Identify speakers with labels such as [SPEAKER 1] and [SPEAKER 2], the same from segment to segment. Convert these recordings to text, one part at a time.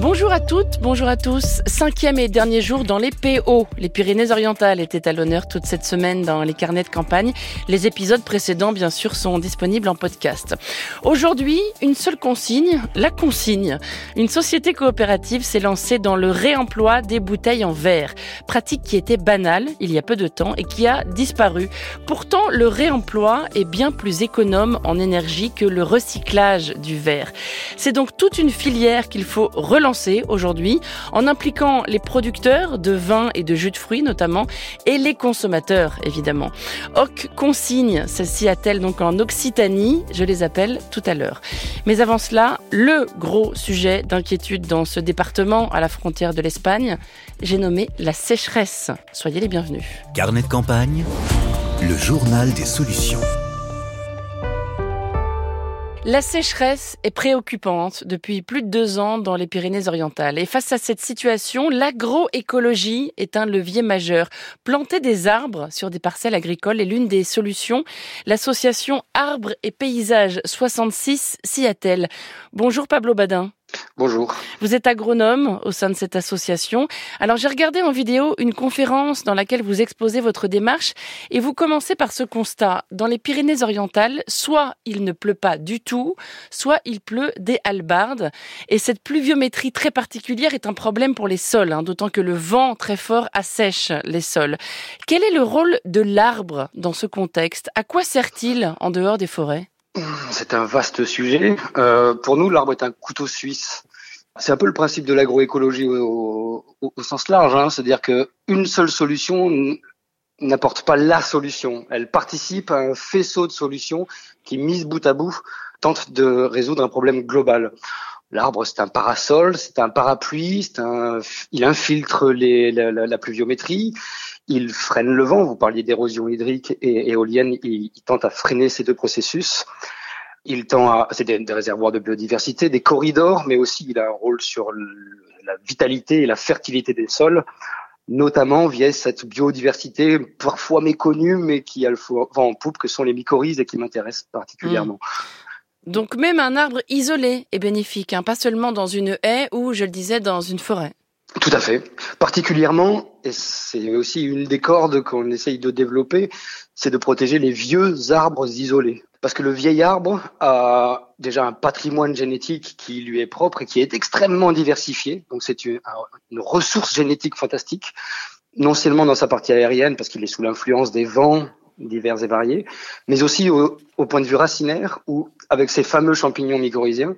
[SPEAKER 1] Bonjour à toutes, bonjour à tous. Cinquième et dernier jour dans les PO. Les Pyrénées-Orientales étaient à l'honneur toute cette semaine dans les carnets de campagne. Les épisodes précédents, bien sûr, sont disponibles en podcast. Aujourd'hui, une seule consigne, la consigne. Une société coopérative s'est lancée dans le réemploi des bouteilles en verre. Pratique qui était banale il y a peu de temps et qui a disparu. Pourtant, le réemploi est bien plus économe en énergie que le recyclage du verre. C'est donc toute une filière qu'il faut relancer aujourd'hui en impliquant les producteurs de vin et de jus de fruits notamment et les consommateurs évidemment. Hoc consigne, celle-ci a-t-elle donc en Occitanie, je les appelle tout à l'heure. Mais avant cela, le gros sujet d'inquiétude dans ce département à la frontière de l'Espagne, j'ai nommé la sécheresse. Soyez les bienvenus.
[SPEAKER 2] Carnet de campagne, le journal des solutions.
[SPEAKER 1] La sécheresse est préoccupante depuis plus de deux ans dans les Pyrénées-Orientales. Et face à cette situation, l'agroécologie est un levier majeur. Planter des arbres sur des parcelles agricoles est l'une des solutions. L'association Arbres et Paysages 66 s'y attelle. Bonjour Pablo Badin.
[SPEAKER 3] Bonjour.
[SPEAKER 1] Vous êtes agronome au sein de cette association. Alors j'ai regardé en vidéo une conférence dans laquelle vous exposez votre démarche et vous commencez par ce constat. Dans les Pyrénées-Orientales, soit il ne pleut pas du tout, soit il pleut des halbardes. Et cette pluviométrie très particulière est un problème pour les sols, hein, d'autant que le vent très fort assèche les sols. Quel est le rôle de l'arbre dans ce contexte? À quoi sert-il en dehors des forêts?
[SPEAKER 3] C'est un vaste sujet. Euh, pour nous, l'arbre est un couteau suisse. C'est un peu le principe de l'agroécologie au, sens large, hein. c'est-à-dire qu'une seule solution n'apporte pas la solution. Elle participe à un faisceau de solutions qui, mises bout à bout, tentent de résoudre un problème global. L'arbre, c'est un parasol, c'est un parapluie, un, il infiltre les, la, pluviométrie, il freine le vent. Vous parliez d'érosion hydrique et éolienne, il, tente à freiner ces deux processus. Il tend à, c'est des, réservoirs de biodiversité, des corridors, mais aussi il a un rôle sur la vitalité et la fertilité des sols, notamment via cette biodiversité parfois méconnue, mais qui a le vent en poupe, que sont les mycorhizes et qui m'intéressent particulièrement.
[SPEAKER 1] Mmh. Donc même un arbre isolé est bénéfique, hein, pas seulement dans une haie ou, je le disais, dans une forêt.
[SPEAKER 3] Tout à fait. Particulièrement, et c'est aussi une des cordes qu'on essaye de développer, c'est de protéger les vieux arbres isolés. Parce que le vieil arbre a déjà un patrimoine génétique qui lui est propre et qui est extrêmement diversifié. Donc c'est une, ressource génétique fantastique, non seulement dans sa partie aérienne, parce qu'il est sous l'influence des vents divers et variés, mais aussi au, point de vue racinaire, où avec ces fameux champignons mycorhiziens,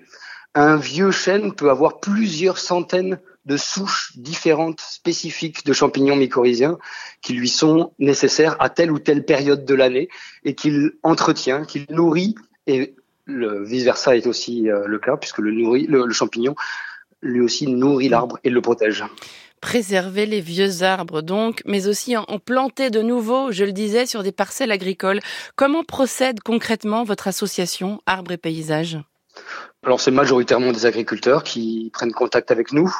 [SPEAKER 3] un vieux chêne peut avoir plusieurs centaines de souches différentes, spécifiques de champignons mycorhiziens qui lui sont nécessaires à telle ou telle période de l'année et qu'il entretient, qu'il nourrit. Et le vice versa est aussi euh, le cas puisque le, champignon lui aussi nourrit l'arbre et le protège
[SPEAKER 1] préserver les vieux arbres donc, mais aussi en planter de nouveaux, je le disais, sur des parcelles agricoles. Comment procède concrètement votre association Arbres et Paysages?
[SPEAKER 3] Alors c'est majoritairement des agriculteurs qui prennent contact avec nous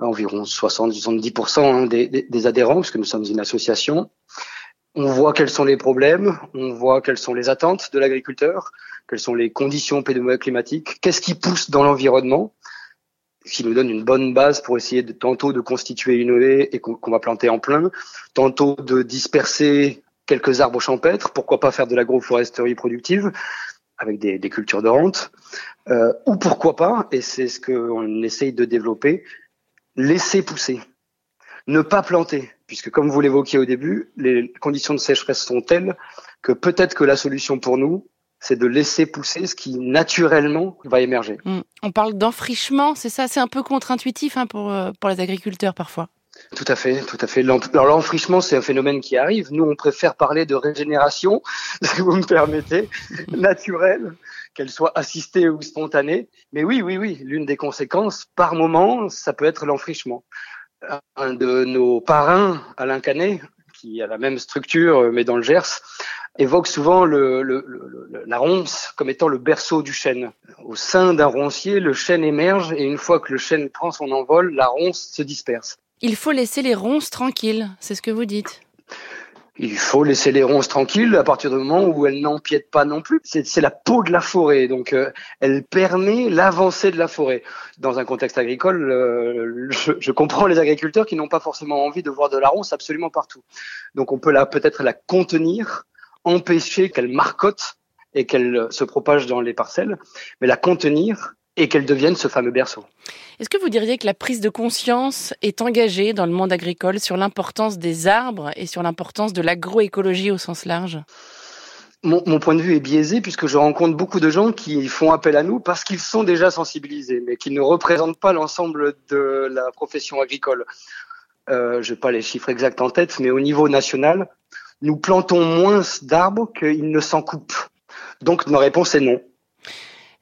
[SPEAKER 3] environ 60-70% hein, des, adhérents, puisque nous sommes une association. On voit quels sont les problèmes, on voit quelles sont les attentes de l'agriculteur, quelles sont les conditions climatiques, qu'est-ce qui pousse dans l'environnement, qui nous donne une bonne base pour essayer de, tantôt de constituer une haie et qu'on va planter en plein, tantôt de disperser quelques arbres champêtres, pourquoi pas faire de l'agroforesterie productive avec des, des cultures de rente, euh, ou pourquoi pas, et c'est ce qu'on essaye de développer, laisser pousser, ne pas planter, puisque comme vous l'évoquiez au début, les conditions de sécheresse sont telles que peut-être que la solution pour nous, c'est de laisser pousser ce qui naturellement va émerger.
[SPEAKER 1] Hmm. On parle d'enfrichement, c'est ça, c'est un peu contre-intuitif hein, pour, euh, pour les agriculteurs parfois.
[SPEAKER 3] Tout à fait, tout à fait. Alors l'enfrichement, c'est un phénomène qui arrive. Nous, on préfère parler de régénération, si vous me permettez, naturelle, qu'elle soit assistée ou spontanée. Mais oui, oui, oui, l'une des conséquences, par moment, ça peut être l'enfrichement. Un de nos parrains, Alain Canet, qui a la même structure, mais dans le Gers, évoque souvent le, le, la ronce comme étant le berceau du chêne. Au sein d'un roncier, le chêne émerge et une fois que le chêne prend son envol, la ronce se disperse.
[SPEAKER 1] Il faut laisser les ronces tranquilles, c'est ce que vous dites.
[SPEAKER 3] il faut laisser les ronces tranquilles à partir du moment où elles n'empiètent pas non plus. C'est la peau de la forêt, donc euh, elle permet l'avancée de la forêt. Dans un contexte agricole, euh, je, je, comprends les agriculteurs qui n'ont pas forcément envie de voir de la ronce absolument partout. Donc on peut peut-être la contenir, empêcher qu'elle marcotte et qu'elle se propage dans les parcelles, mais la contenir et qu'elle devienne ce fameux berceau.
[SPEAKER 1] Est-ce que vous diriez que la prise de conscience est engagée dans le monde agricole sur l'importance des arbres et sur l'importance de l'agroécologie au sens large?
[SPEAKER 3] Mon, mon, point de vue est biaisé puisque je rencontre beaucoup de gens qui font appel à nous parce qu'ils sont déjà sensibilisés, mais qui ne représentent pas l'ensemble de la profession agricole. Euh, je n'ai pas les chiffres exacts en tête, mais au niveau national, nous plantons moins d'arbres qu'ils ne s'en coupent. Donc ma réponse est non.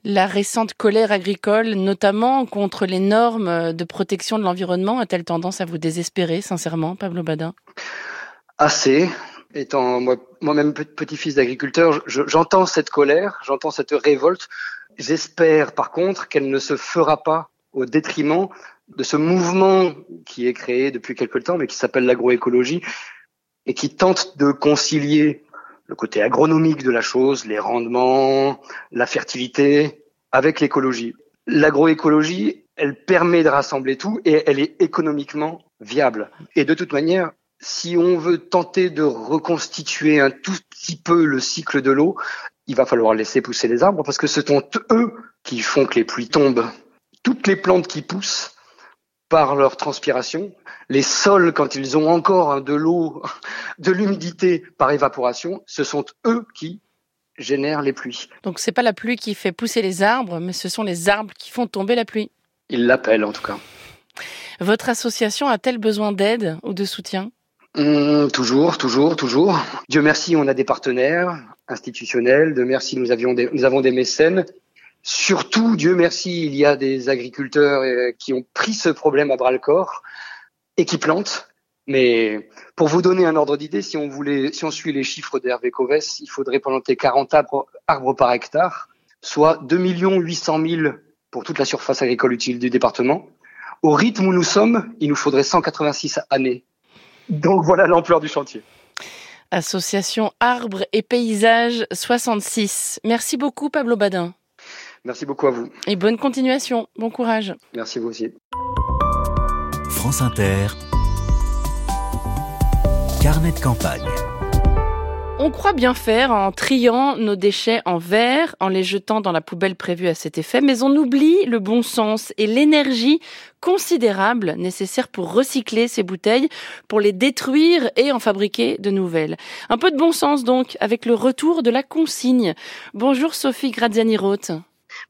[SPEAKER 1] La récente colère agricole, notamment contre les normes de protection de l'environnement, a-t-elle tendance à vous désespérer, sincèrement, Pablo Badin?
[SPEAKER 3] Assez. Étant moi-même petit-fils d'agriculteur, j'entends cette colère, j'entends cette révolte. J'espère par contre qu'elle ne se fera pas au détriment de ce mouvement qui est créé depuis quelque temps, mais qui s'appelle l'agroécologie, et qui tente de concilier le côté agronomique de la chose, les rendements, la fertilité, avec l'écologie. L'agroécologie, elle permet de rassembler tout et elle est économiquement viable. Et de toute manière, si on veut tenter de reconstituer un tout petit peu le cycle de l'eau, il va falloir laisser pousser les arbres parce que ce sont eux qui font que les pluies tombent. Toutes les plantes qui poussent par leur transpiration. Les sols, quand ils ont encore de l'eau, de l'humidité par évaporation, ce sont eux qui génèrent les pluies.
[SPEAKER 1] Donc c'est pas la pluie qui fait pousser les arbres, mais ce sont les arbres qui font tomber la pluie.
[SPEAKER 3] Ils l'appellent en tout cas.
[SPEAKER 1] Votre association a-t-elle besoin d'aide ou de soutien?
[SPEAKER 3] Mmh, Toujours, toujours, toujours. Dieu merci, on a des partenaires institutionnels. De merci, nous avions des, nous avons des mécènes Surtout, Dieu merci, il y a des agriculteurs euh, qui ont pris ce problème à bras le corps et qui plantent. Mais pour vous donner un ordre d'idée, si on voulait, suit les chiffres d'Hervé Covès, il faudrait planter 40 arbres, arbres par hectare, soit 2 800 000 pour toute la surface agricole utile du département. Au rythme où nous sommes, il nous faudrait 186 années. Donc voilà l'ampleur du chantier.
[SPEAKER 1] Association Arbres et Paysages 66. Merci beaucoup Pablo Badin.
[SPEAKER 3] Merci beaucoup à vous.
[SPEAKER 1] Et bonne continuation. Bon courage.
[SPEAKER 3] Merci vous aussi.
[SPEAKER 2] France Inter. Carnet de campagne.
[SPEAKER 1] On croit bien faire en triant nos déchets en verre, en les jetant dans la poubelle prévue à cet effet, mais on oublie le bon sens et l'énergie considérable nécessaire pour recycler ces bouteilles, pour les détruire et en fabriquer de nouvelles. Un peu de bon sens donc, avec le retour de la consigne. Bonjour Sophie Graziani-Roth.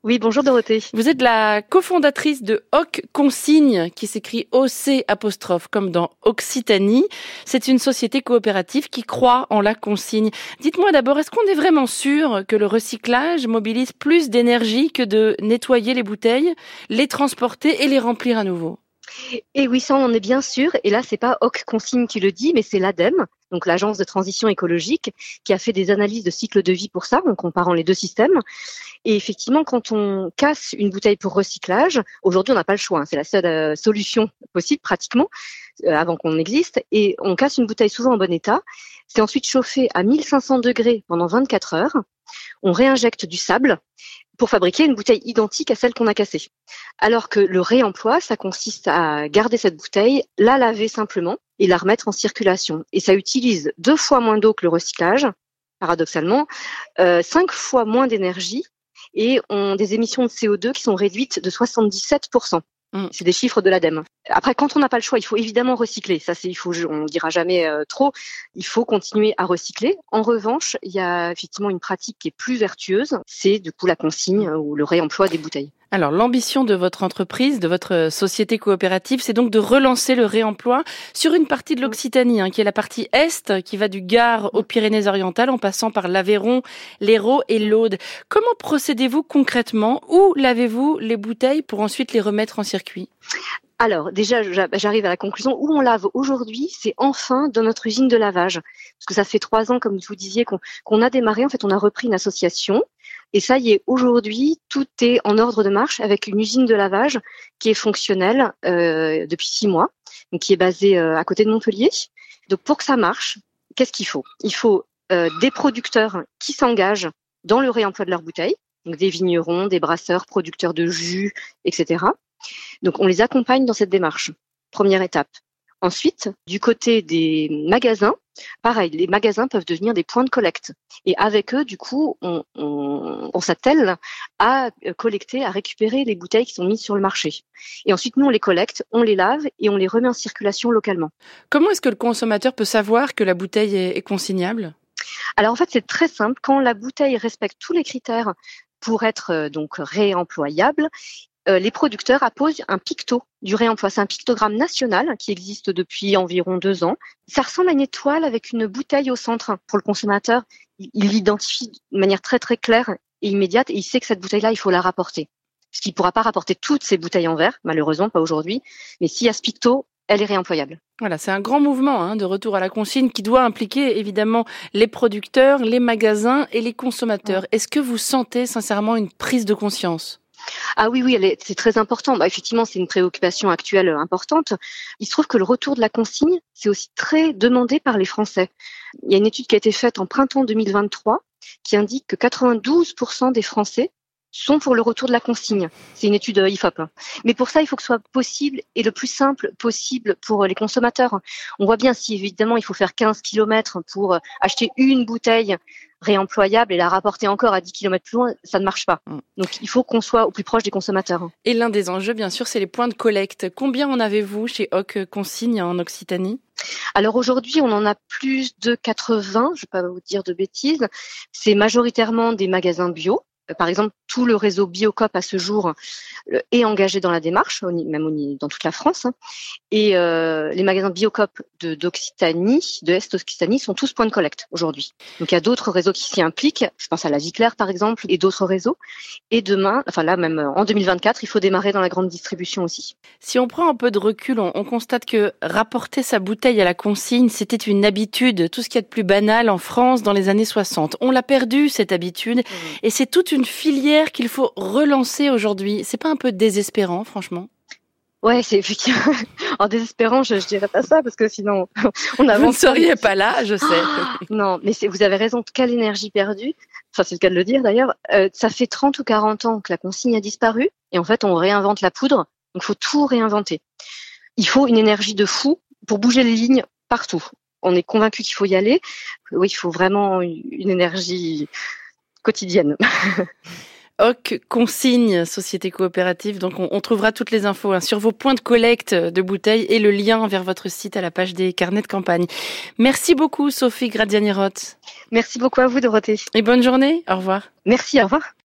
[SPEAKER 4] Oui, bonjour Dorothée.
[SPEAKER 1] Vous êtes la cofondatrice de Hoc Consigne, qui s'écrit OC apostrophe, comme dans Occitanie. C'est une société coopérative qui croit en la consigne. Dites-moi d'abord, est-ce qu'on est vraiment sûr que le recyclage mobilise plus d'énergie que de nettoyer les bouteilles, les transporter et les remplir à nouveau?
[SPEAKER 4] Et oui, ça, on en est bien sûr. Et là, c'est pas Hoc Consigne qui le dit, mais c'est l'ADEME, donc l'agence de transition écologique, qui a fait des analyses de cycle de vie pour ça, en comparant les deux systèmes. Et effectivement, quand on casse une bouteille pour recyclage, aujourd'hui, on n'a pas le choix. Hein. c'est la seule euh, solution possible, pratiquement, euh, avant qu'on existe. Et on casse une bouteille souvent en bon état. C'est ensuite chauffé à 1500 degrés pendant 24 heures. On réinjecte du sable pour fabriquer une bouteille identique à celle qu'on a cassée. Alors que le réemploi, ça consiste à garder cette bouteille, la laver simplement et la remettre en circulation. Et ça utilise deux fois moins d'eau que le recyclage, paradoxalement, euh, cinq fois moins d'énergie et ont des émissions de CO2 qui sont réduites de 77%. Mm. C'est des chiffres de l'ADEME. Après, quand on n'a pas le choix, il faut évidemment recycler. Ça, c'est, il faut, on dira jamais euh, trop. Il faut continuer à recycler. En revanche, il y a effectivement une pratique qui est plus vertueuse. C'est du coup la consigne ou le réemploi des bouteilles.
[SPEAKER 1] Alors l'ambition de votre entreprise, de votre société coopérative, c'est donc de relancer le réemploi sur une partie de l'Occitanie, hein, qui est la partie est, qui va du Gard aux Pyrénées-Orientales, en passant par l'Aveyron, l'Hérault et l'Aude. Comment procédez-vous concrètement? Où lavez-vous les bouteilles pour ensuite les remettre en circuit?
[SPEAKER 4] Alors déjà, j'arrive à la conclusion. Où on lave aujourd'hui, c'est enfin dans notre usine de lavage. Parce que ça fait trois ans, comme vous disiez, qu'on a démarré. En fait, on a repris une association et ça y est, aujourd'hui, tout est en ordre de marche avec une usine de lavage qui est fonctionnelle euh, depuis six mois, donc qui est basée euh, à côté de Montpellier. Donc pour que ça marche, qu'est-ce qu'il faut? Il faut euh, des producteurs qui s'engagent dans le réemploi de leurs bouteilles, donc des vignerons, des brasseurs, producteurs de jus, etc. Donc on les accompagne dans cette démarche. Première étape. Ensuite, du côté des magasins, pareil, les magasins peuvent devenir des points de collecte. Et avec eux, du coup, on, on, s'attelle à collecter, à récupérer les bouteilles qui sont mises sur le marché. Et ensuite, nous, on les collecte, on les lave et on les remet en circulation localement.
[SPEAKER 1] Comment est-ce que le consommateur peut savoir que la bouteille est consignable?
[SPEAKER 4] Alors en fait, c'est très simple. Quand la bouteille respecte tous les critères pour être euh, donc réemployable, euh, les producteurs apposent un picto du réemploi. C'est un pictogramme national qui existe depuis environ deux ans. Ça ressemble à une étoile avec une bouteille au centre. Pour le consommateur, il l'identifie de manière très très claire et immédiate et il sait que cette bouteille-là, il faut la rapporter. Ce qui ne pourra pas rapporter toutes ces bouteilles en verre, malheureusement, pas aujourd'hui. Mais s'il y a ce picto, elle est réemployable.
[SPEAKER 1] Voilà, c'est un grand mouvement hein, de retour à la consigne qui doit impliquer évidemment les producteurs, les magasins et les consommateurs. Est-ce que vous sentez sincèrement une prise de conscience?
[SPEAKER 4] Ah oui, oui, c'est très important. Bah, effectivement, c'est une préoccupation actuelle euh, importante. Il se trouve que le retour de la consigne, c'est aussi très demandé par les Français. Il y a une étude qui a été faite en printemps 2023 qui indique que 92% des Français sont pour le retour de la consigne. C'est une étude euh, IFOP. Mais pour ça, il faut que ce soit possible et le plus simple possible pour euh, les consommateurs. On voit bien si évidemment il faut faire 15 km pour acheter une bouteille réemployable et la rapporter encore à 10 km plus loin, ça ne marche pas. Mm. Donc il faut qu'on soit au plus proche des consommateurs.
[SPEAKER 1] Et l'un des enjeux, bien sûr, c'est les points de collecte. Combien en avez-vous chez Hoc Consigne en Occitanie?
[SPEAKER 4] Alors aujourd'hui, on en a plus de 80, je ne vais pas vous dire de bêtises. C'est majoritairement des magasins bio, par exemple, tout le réseau Biocop à ce jour euh, est engagé dans la démarche, même dans toute la France. Hein. Et euh, les magasins Biocop d'Occitanie, de, Est Occitanie, sont tous points de collecte aujourd'hui. Donc il y a d'autres réseaux qui s'y impliquent. Je pense à la Giclair par exemple et d'autres réseaux. Et demain, enfin là même en 2024, il faut démarrer dans la grande distribution aussi.
[SPEAKER 1] Si on prend un peu de recul, on, constate que rapporter sa bouteille à la consigne, c'était une habitude, tout ce qui est de plus banal en France dans les années 60. On l'a perdu cette habitude, mmh. et c'est toute une filière qu'il faut relancer aujourd'hui. C'est pas un peu désespérant, franchement?
[SPEAKER 4] Ouais, c'est effectivement en désespérant, je, je dirais pas ça parce que sinon on avance.
[SPEAKER 1] Vous ne seriez pas là, je sais.
[SPEAKER 4] non, mais vous avez raison. Quelle énergie perdue. Enfin, c'est le cas de le dire d'ailleurs. Euh, ça fait 30 ou 40 ans que la consigne a disparu et en fait on réinvente la poudre. Donc il faut tout réinventer. Il faut une énergie de fou pour bouger les lignes partout. On est convaincu qu'il faut y aller. Oui, il faut vraiment une énergie quotidienne.
[SPEAKER 1] OC Consigne, société coopérative. Donc, on, trouvera toutes les infos hein, sur vos points de collecte de bouteilles et le lien vers votre site à la page des carnets de campagne. Merci beaucoup, Sophie Gradiani-Roth.
[SPEAKER 4] Merci beaucoup à vous, Dorothée.
[SPEAKER 1] Et bonne journée. Au revoir.
[SPEAKER 4] Merci, au revoir.